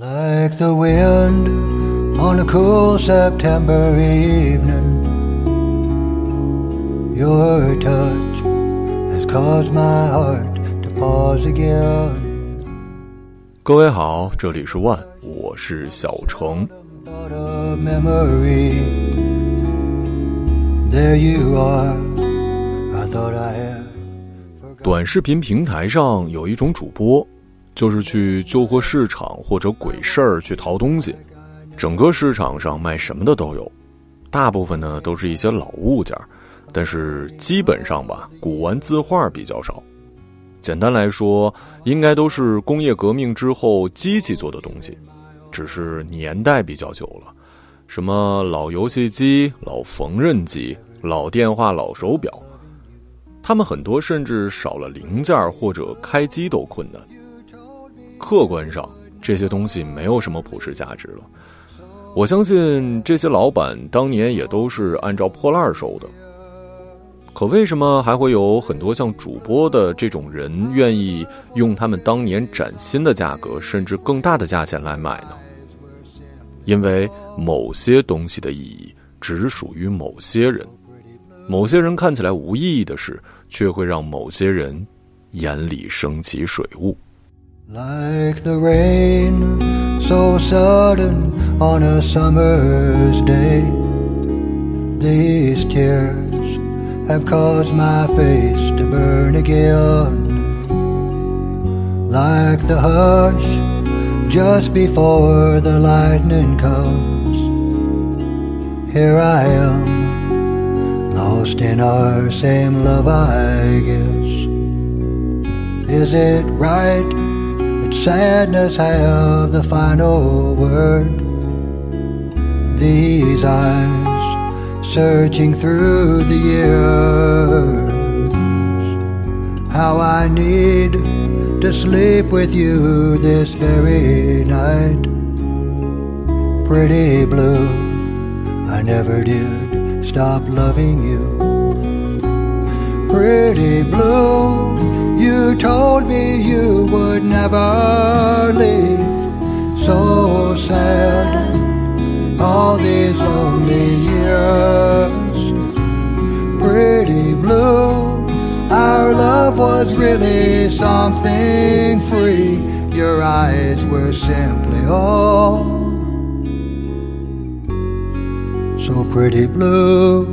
Like the wind on a cool September evening, your touch has caused my heart to pause again. 各位好，这里是万，我是小程。 Thought of memory. There you are. I thought I had. 短视频平台上有一种主播， 就是去旧货市场或者鬼市儿去淘东西。整个市场上卖什么的都有，大部分呢都是一些老物件儿，但是基本上吧，古玩字画比较少。简单来说，应该都是工业革命之后机器做的东西，只是年代比较久了。什么老游戏机、老缝纫机、老电话、老手表，他们很多甚至少了零件或者开机都困难。客观上，这些东西没有什么普世价值了。我相信这些老板当年也都是按照破烂收的。可为什么还会有很多像主播的这种人愿意用他们当年崭新的价格，甚至更大的价钱来买呢？因为某些东西的意义只属于某些人，某些人看起来无意义的事，却会让某些人眼里升起水雾。Like the rain, so sudden on a summer's day. These tears have caused my face to burn again. Like the hush just before the lightning comes. Here I am, lost in our same love, I guess. Is it right? Sadness have the final word. These eyes searching through the years. How I need to sleep with you this very night. Pretty blue, I never did stop loving you. Pretty blue, you told me you would never leave. So sad, all these lonely years. Pretty blue, our love was really something free. Your eyes were simply all so pretty blue.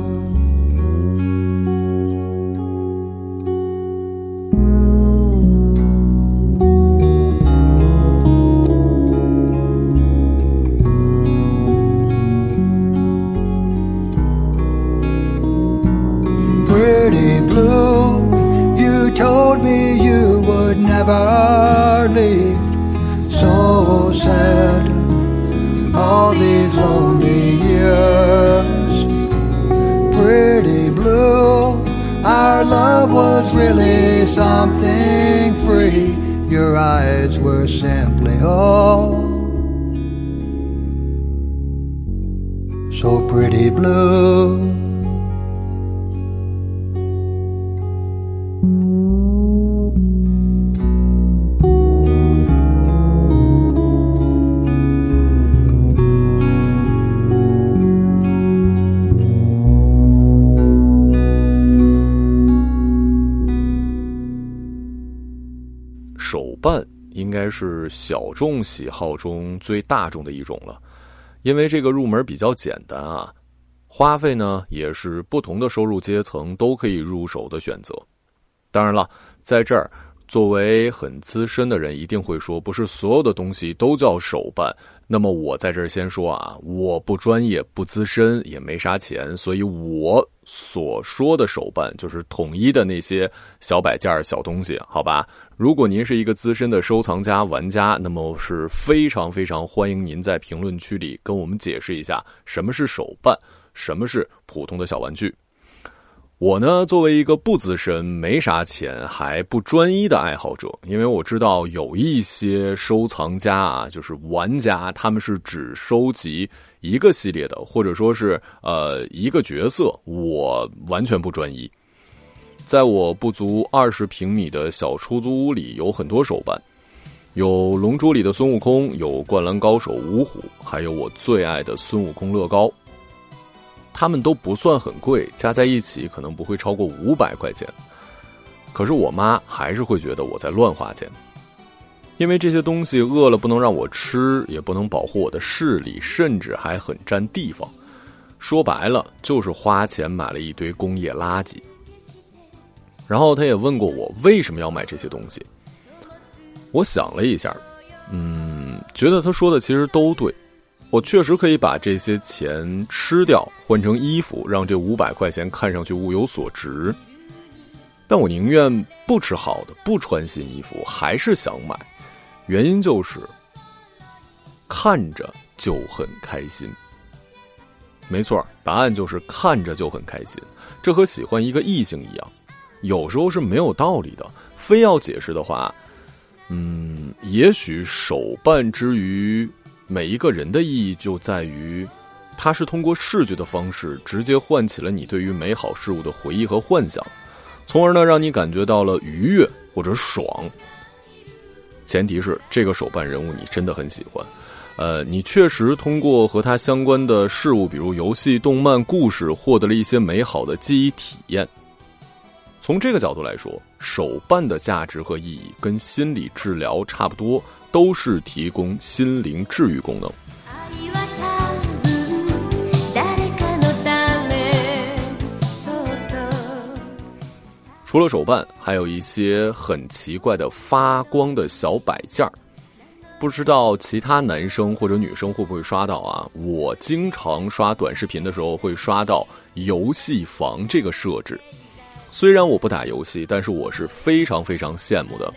Something free. Your eyes were simply all so pretty blue. 小众喜好中最大众的一种了，因为这个入门比较简单啊，花费呢也是不同的收入阶层都可以入手的选择。当然了，在这儿作为很资深的人，一定会说，不是所有的东西都叫手办。那么我在这儿先说啊，我不专业、不资深，也没啥钱，所以我所说的手办就是统一的那些小摆件儿、小东西，好吧？如果您是一个资深的收藏家、玩家，那么是非常非常欢迎您在评论区里跟我们解释一下什么是手办，什么是普通的小玩具。我呢，作为一个不资深、没啥钱还不专一的爱好者，因为我知道有一些收藏家啊，就是玩家，他们是只收集一个系列的，或者说是呃一个角色，我完全不专一。在我不足二十平米的小出租屋里，有很多手办，有《龙珠》里的孙悟空，有《灌篮高手》五虎，还有我最爱的孙悟空乐高。他们都不算很贵，加在一起可能不会超过五百块钱。可是我妈还是会觉得我在乱花钱，因为这些东西饿了不能让我吃，也不能保护我的视力，甚至还很占地方。说白了，就是花钱买了一堆工业垃圾。然后他也问过我为什么要买这些东西。我想了一下，嗯，觉得他说的其实都对。我确实可以把这些钱吃掉，换成衣服，让这五百块钱看上去物有所值。但我宁愿不吃好的，不穿新衣服，还是想买。原因就是看着就很开心。没错，答案就是看着就很开心。这和喜欢一个异性一样，有时候是没有道理的。非要解释的话，嗯，也许手办之余。每一个人的意义就在于，它是通过视觉的方式直接唤起了你对于美好事物的回忆和幻想，从而呢让你感觉到了愉悦或者爽。前提是这个手办人物你真的很喜欢，呃，你确实通过和他相关的事物，比如游戏、动漫、故事，获得了一些美好的记忆体验。从这个角度来说，手办的价值和意义跟心理治疗差不多。都是提供心灵治愈功能。除了手办，还有一些很奇怪的发光的小摆件儿，不知道其他男生或者女生会不会刷到啊？我经常刷短视频的时候会刷到游戏房这个设置。虽然我不打游戏，但是我是非常非常羡慕的。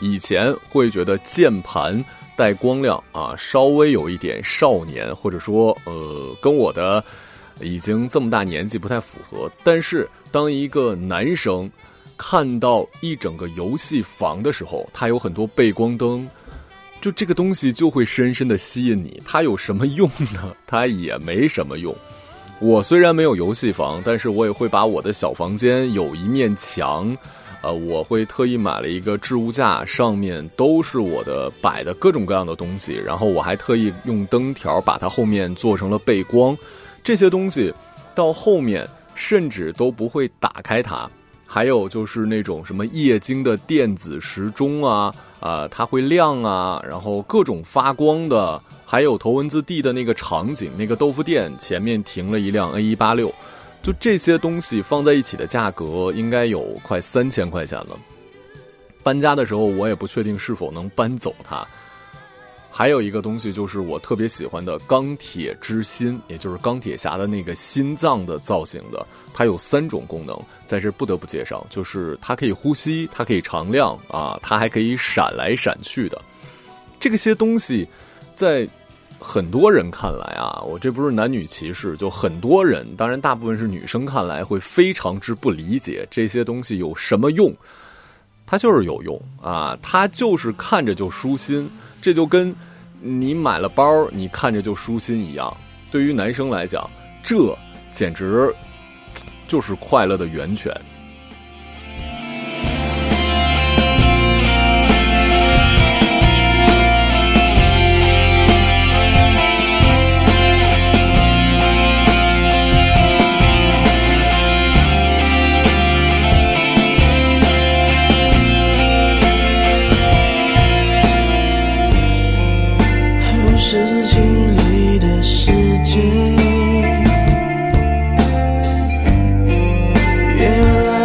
以前会觉得键盘带光亮啊，稍微有一点少年，或者说呃，跟我的已经这么大年纪不太符合。但是当一个男生看到一整个游戏房的时候，它有很多背光灯，就这个东西就会深深的吸引你。它有什么用呢？它也没什么用。我虽然没有游戏房，但是我也会把我的小房间有一面墙。呃，我会特意买了一个置物架，上面都是我的摆的各种各样的东西，然后我还特意用灯条把它后面做成了背光。这些东西到后面甚至都不会打开它。还有就是那种什么液晶的电子时钟啊，啊，它会亮啊，然后各种发光的，还有头文字 D 的那个场景，那个豆腐店前面停了一辆 A 一八六。就这些东西放在一起的价格应该有快三千块钱了。搬家的时候我也不确定是否能搬走它。还有一个东西就是我特别喜欢的钢铁之心，也就是钢铁侠的那个心脏的造型的。它有三种功能，在这不得不介绍，就是它可以呼吸，它可以常亮啊，它还可以闪来闪去的。这些东西在。很多人看来啊，我这不是男女歧视，就很多人，当然大部分是女生看来会非常之不理解这些东西有什么用。它就是有用啊，它就是看着就舒心，这就跟你买了包你看着就舒心一样。对于男生来讲，这简直就是快乐的源泉。这种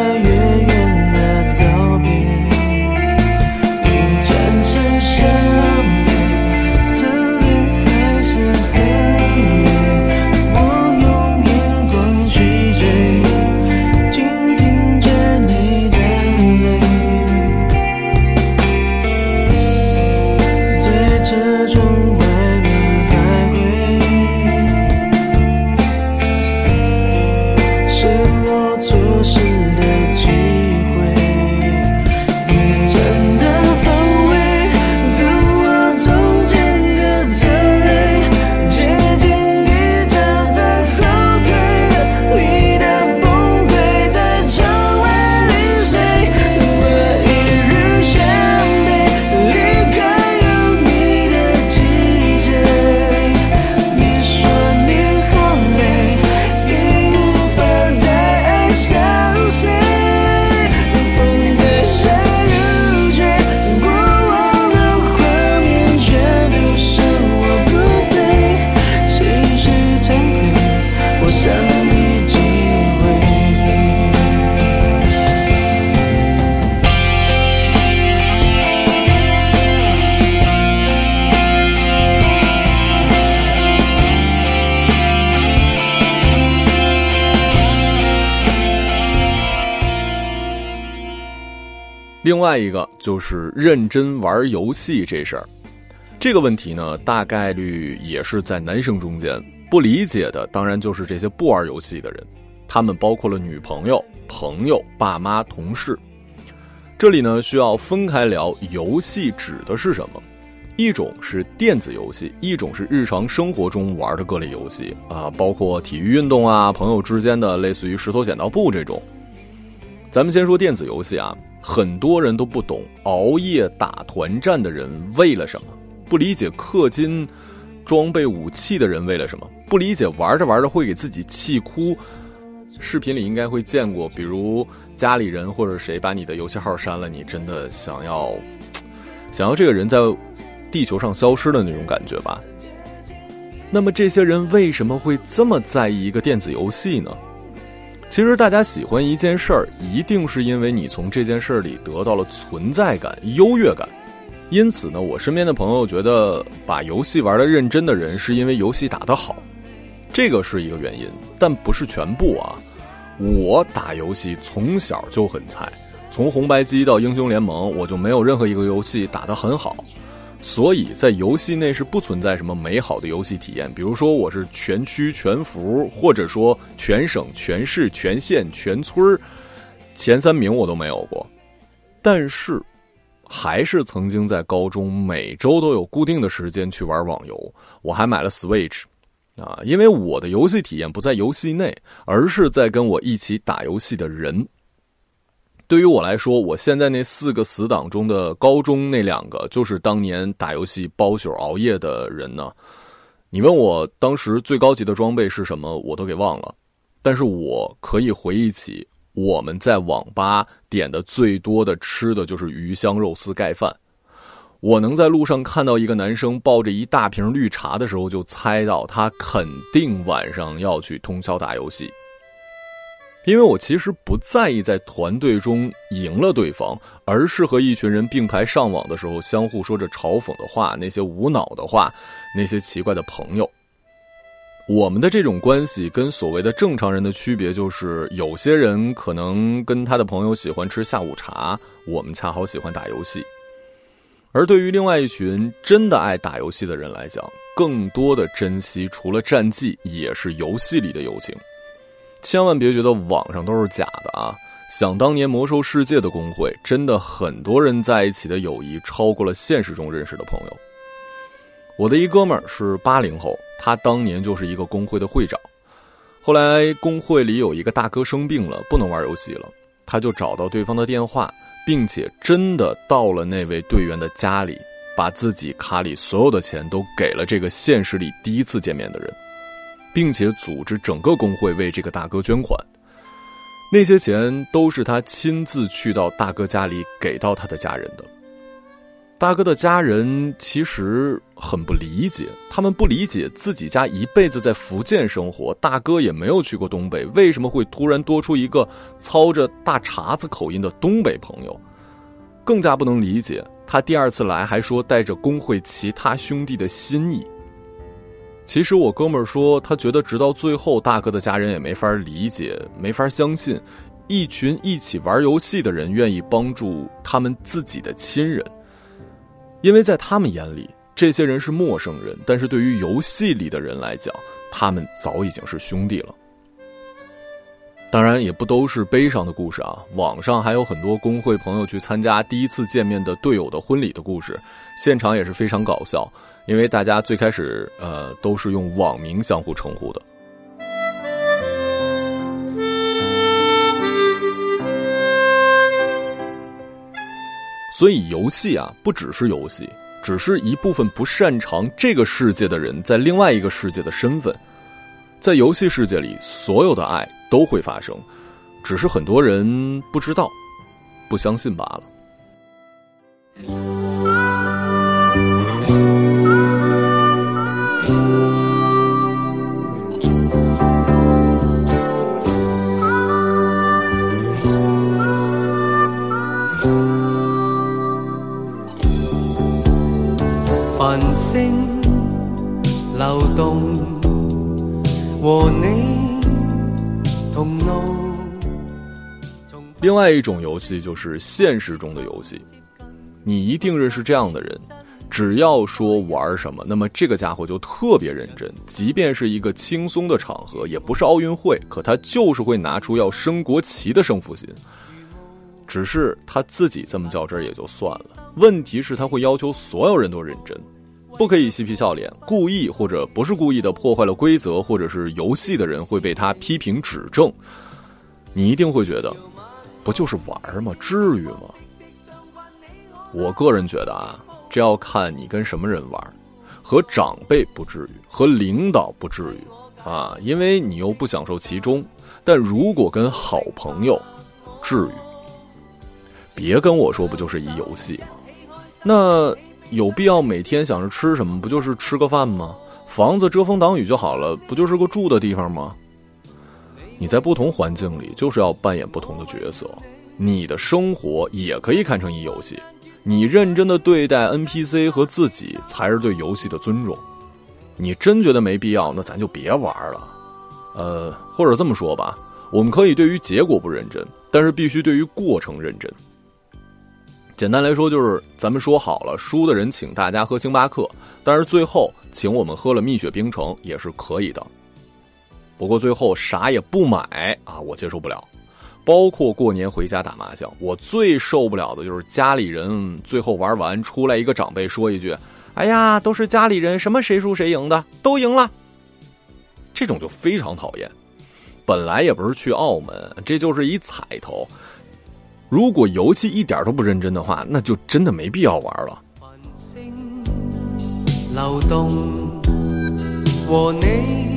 另外一个就是认真玩游戏这事儿，这个问题呢，大概率也是在男生中间不理解的。当然就是这些不玩游戏的人，他们包括了女朋友、朋友、爸妈、同事。这里呢，需要分开聊，游戏指的是什么？一种是电子游戏，一种是日常生活中玩的各类游戏啊，包括体育运动啊，朋友之间的类似于石头剪刀布这种。咱们先说电子游戏啊。很多人都不懂熬夜打团战的人为了什么，不理解氪金装备武器的人为了什么，不理解玩着玩着会给自己气哭。视频里应该会见过，比如家里人或者谁把你的游戏号删了，你真的想要 想要这个人在地球上消失的那种感觉吧？那么这些人为什么会这么在意一个电子游戏呢？其实大家喜欢一件事儿，一定是因为你从这件事儿里得到了存在感、优越感。因此呢，我身边的朋友觉得把游戏玩的认真的人，是因为游戏打得好，这个是一个原因，但不是全部啊。我打游戏从小就很菜，从红白机到英雄联盟，我就没有任何一个游戏打得很好。所以在游戏内是不存在什么美好的游戏体验，比如说我是全区全服，或者说全省全市全县全村前三名我都没有过。但是，还是曾经在高中每周都有固定的时间去玩网游，我还买了 Switch，啊，因为我的游戏体验不在游戏内，而是在跟我一起打游戏的人。对于我来说，我现在那四个死党中的高中那两个，就是当年打游戏包宿熬夜的人呢。你问我当时最高级的装备是什么，我都给忘了。但是我可以回忆起我们在网吧点的最多的吃的就是鱼香肉丝盖饭。我能在路上看到一个男生抱着一大瓶绿茶的时候，就猜到他肯定晚上要去通宵打游戏。因为我其实不在意在团队中赢了对方，而是和一群人并排上网的时候，相互说着嘲讽的话，那些无脑的话，那些奇怪的朋友。我们的这种关系跟所谓的正常人的区别，就是有些人可能跟他的朋友喜欢吃下午茶，我们恰好喜欢打游戏。而对于另外一群真的爱打游戏的人来讲，更多的珍惜除了战绩，也是游戏里的友情。千万别觉得网上都是假的啊！想当年魔兽世界的公会，真的很多人在一起的友谊超过了现实中认识的朋友。我的一哥们儿是八零后，他当年就是一个工会的会长。后来工会里有一个大哥生病了，不能玩游戏了，他就找到对方的电话，并且真的到了那位队员的家里，把自己卡里所有的钱都给了这个现实里第一次见面的人。并且组织整个工会为这个大哥捐款，那些钱都是他亲自去到大哥家里给到他的家人的。大哥的家人其实很不理解，他们不理解自己家一辈子在福建生活，大哥也没有去过东北，为什么会突然多出一个操着大碴子口音的东北朋友？更加不能理解，他第二次来还说带着工会其他兄弟的心意。其实我哥们儿说，他觉得直到最后，大哥的家人也没法理解，没法相信，一群一起玩游戏的人愿意帮助他们自己的亲人，因为在他们眼里，这些人是陌生人，但是对于游戏里的人来讲，他们早已经是兄弟了。当然，也不都是悲伤的故事啊，网上还有很多工会朋友去参加第一次见面的队友的婚礼的故事，现场也是非常搞笑。因为大家最开始呃都是用网名相互称呼的，所以游戏啊不只是游戏，只是一部分不擅长这个世界的人在另外一个世界的身份，在游戏世界里，所有的爱都会发生，只是很多人不知道、不相信罢了。另外一种游戏就是现实中的游戏，你一定认识这样的人，只要说玩什么，那么这个家伙就特别认真，即便是一个轻松的场合，也不是奥运会，可他就是会拿出要升国旗的胜负心。只是他自己这么较真也就算了，问题是他会要求所有人都认真，不可以嬉皮笑脸，故意或者不是故意的破坏了规则或者是游戏的人会被他批评指正，你一定会觉得。不就是玩吗？至于吗？我个人觉得啊，这要看你跟什么人玩，和长辈不至于，和领导不至于啊，因为你又不享受其中。但如果跟好朋友，至于。别跟我说不就是一游戏吗？那有必要每天想着吃什么？不就是吃个饭吗？房子遮风挡雨就好了，不就是个住的地方吗？你在不同环境里，就是要扮演不同的角色。你的生活也可以看成一游戏，你认真的对待 NPC 和自己，才是对游戏的尊重。你真觉得没必要，那咱就别玩了。呃，或者这么说吧，我们可以对于结果不认真，但是必须对于过程认真。简单来说，就是咱们说好了，输的人请大家喝星巴克，但是最后请我们喝了蜜雪冰城也是可以的。不过最后啥也不买啊，我接受不了。包括过年回家打麻将，我最受不了的就是家里人最后玩完出来一个长辈说一句：“哎呀，都是家里人，什么谁输谁赢的，都赢了。”这种就非常讨厌。本来也不是去澳门，这就是一彩头。如果游戏一点都不认真的话，那就真的没必要玩了。流动和你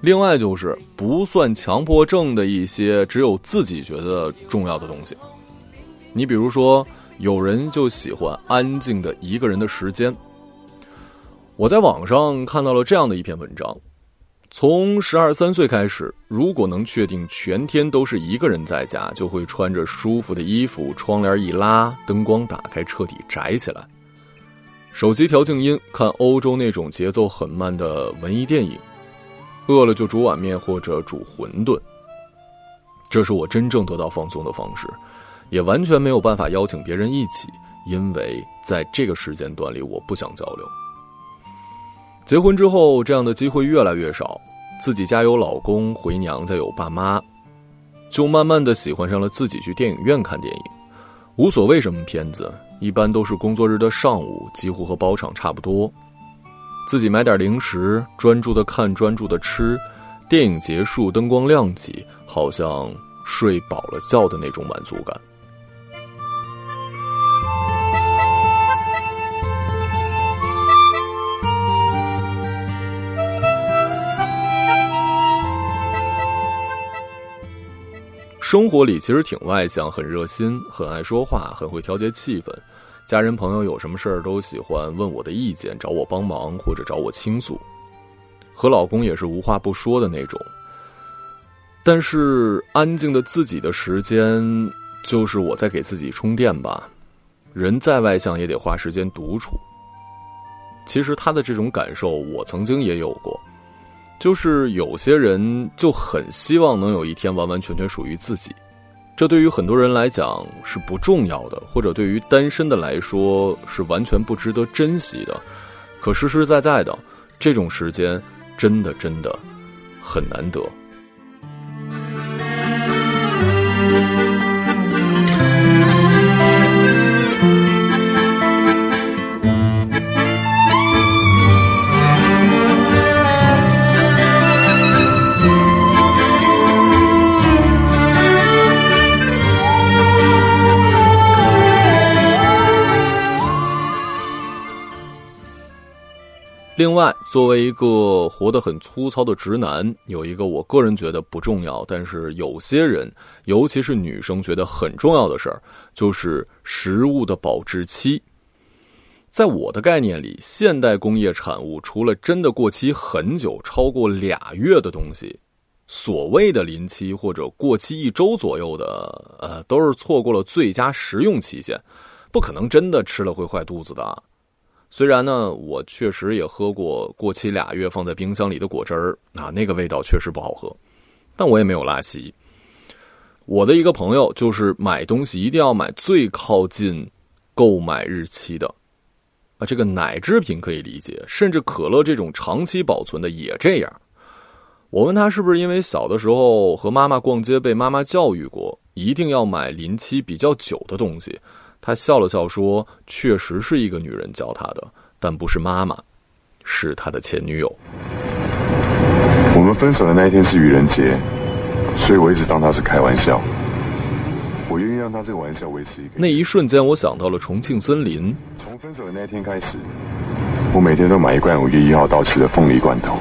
另外就是不算强迫症的一些只有自己觉得重要的东西，你比如说，有人就喜欢安静的一个人的时间。我在网上看到了这样的一篇文章：从十二三岁开始，如果能确定全天都是一个人在家，就会穿着舒服的衣服，窗帘一拉，灯光打开，彻底宅起来，手机调静音，看欧洲那种节奏很慢的文艺电影。饿了就煮碗面或者煮馄饨，这是我真正得到放松的方式，也完全没有办法邀请别人一起，因为在这个时间段里我不想交流。结婚之后，这样的机会越来越少，自己家有老公，回娘家有爸妈，就慢慢的喜欢上了自己去电影院看电影，无所谓什么片子，一般都是工作日的上午，几乎和包场差不多。自己买点零食，专注的看，专注的吃。电影结束，灯光亮起，好像睡饱了觉的那种满足感。生活里其实挺外向，很热心，很爱说话，很会调节气氛。家人朋友有什么事儿都喜欢问我的意见，找我帮忙或者找我倾诉。和老公也是无话不说的那种。但是安静的自己的时间，就是我在给自己充电吧。人再外向也得花时间独处。其实他的这种感受，我曾经也有过。就是有些人就很希望能有一天完完全全属于自己。这对于很多人来讲是不重要的，或者对于单身的来说是完全不值得珍惜的。可实实在在的，这种时间真的真的很难得。另外，作为一个活得很粗糙的直男，有一个我个人觉得不重要，但是有些人，尤其是女生觉得很重要的事儿，就是食物的保质期。在我的概念里，现代工业产物除了真的过期很久，超过俩月的东西，所谓的临期或者过期一周左右的，呃，都是错过了最佳食用期限，不可能真的吃了会坏肚子的。虽然呢，我确实也喝过过期俩月放在冰箱里的果汁儿啊，那个味道确实不好喝，但我也没有拉稀。我的一个朋友就是买东西一定要买最靠近购买日期的啊，这个奶制品可以理解，甚至可乐这种长期保存的也这样。我问他是不是因为小的时候和妈妈逛街被妈妈教育过，一定要买临期比较久的东西。他笑了笑说：“确实是一个女人教他的，但不是妈妈，是他的前女友。我们分手的那一天是愚人节，所以我一直当他是开玩笑。我愿意让他这个玩笑维持一个。那一瞬间，我想到了重庆森林。从分手的那一天开始，我每天都买一罐五月一号到期的凤梨罐头，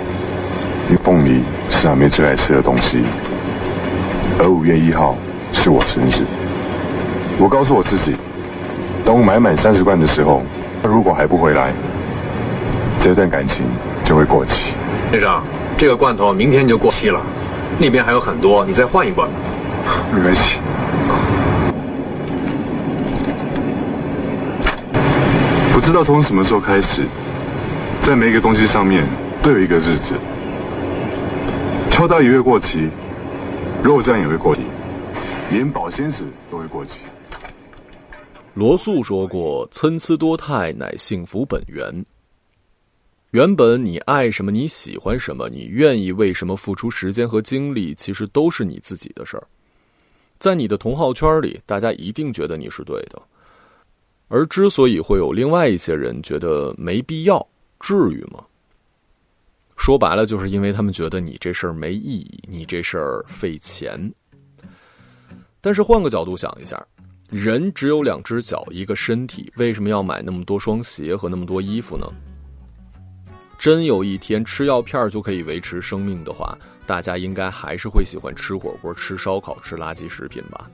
因为凤梨是阿妹最爱吃的东西，而五月一号是我生日。我告诉我自己。”等我买满三十罐的时候，他如果还不回来，这段感情就会过期。先生，这个罐头明天就过期了，那边还有很多，你再换一罐。没关系。不知道从什么时候开始，在每一个东西上面都有一个日子。秋刀鱼会过期，肉酱也会过期，连保鲜纸都会过期。罗素说过：“参差多态乃幸福本源。”原本你爱什么，你喜欢什么，你愿意为什么付出时间和精力，其实都是你自己的事儿。在你的同好圈里，大家一定觉得你是对的。而之所以会有另外一些人觉得没必要，至于吗？说白了，就是因为他们觉得你这事儿没意义，你这事儿费钱。但是换个角度想一下。人只有两只脚，一个身体，为什么要买那么多双鞋和那么多衣服呢？真有一天吃药片就可以维持生命的话，大家应该还是会喜欢吃火锅、吃烧烤、吃垃圾食品吧？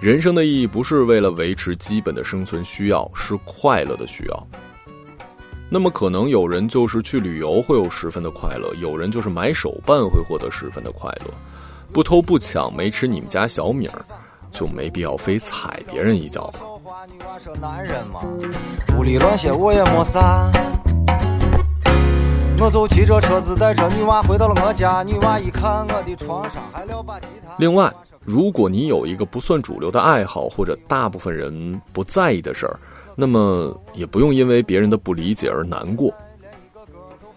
人生的意义不是为了维持基本的生存需要，是快乐的需要。那么，可能有人就是去旅游会有十分的快乐，有人就是买手办会获得十分的快乐，不偷不抢，没吃你们家小米儿。就没必要非踩别人一脚。屋里乱些我也没啥。我就骑着车子带着女娃回到了我家，女娃一看我的床上还撂把吉他。另外，如果你有一个不算主流的爱好或者大部分人不在意的事儿，那么也不用因为别人的不理解而难过。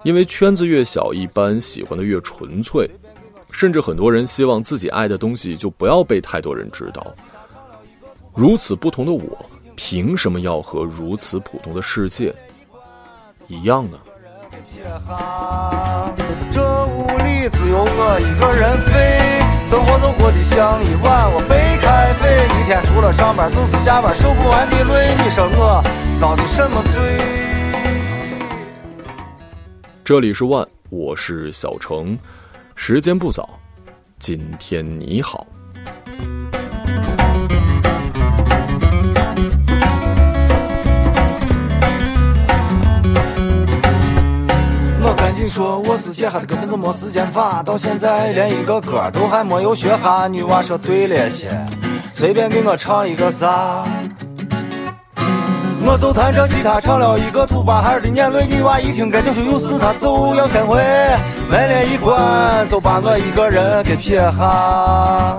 因为圈子越小，一般喜欢的越纯粹。甚至很多人希望自己爱的东西就不要被太多人知道。如此不同的我，凭什么要和如此普通的世界一样呢？这屋里只有我一个人飞，生活都过得像一碗我白开水。一天除了上班就是下班，受不完的累。你说我遭的什么罪？这里是万，我是小程。时间不早，今天你好。我赶紧说，我是姐，哈的根本就没时间发，到现在连一个歌都还没有学哈。女娃说对了些，随便给我唱一个啥。我就弹着吉他唱了一个土巴孩的眼泪，女娃一听赶紧说有事，她就要先回。门帘一关，就把我一个人给撇下。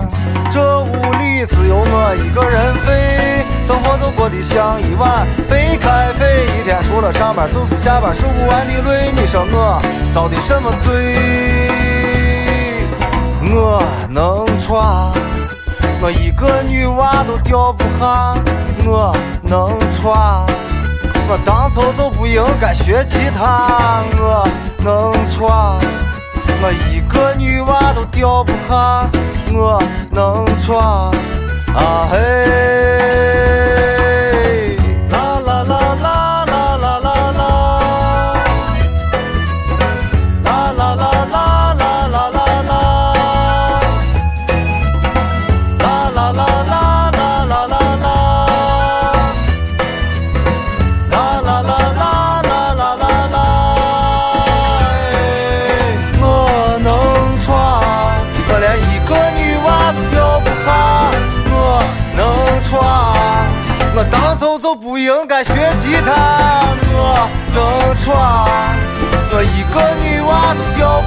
这屋里只有我一个人飞，生活就过得像一碗白开水。一天除了上班就是下班，受不完的累。你说我遭的什么罪？我能穿，我一个女娃都掉不下。我能穿，我当初就不应该学吉他。我能穿，我一个女娃都掉不下。我能穿，啊嘿。爱学吉他，我能穿，我一个女娃都钓。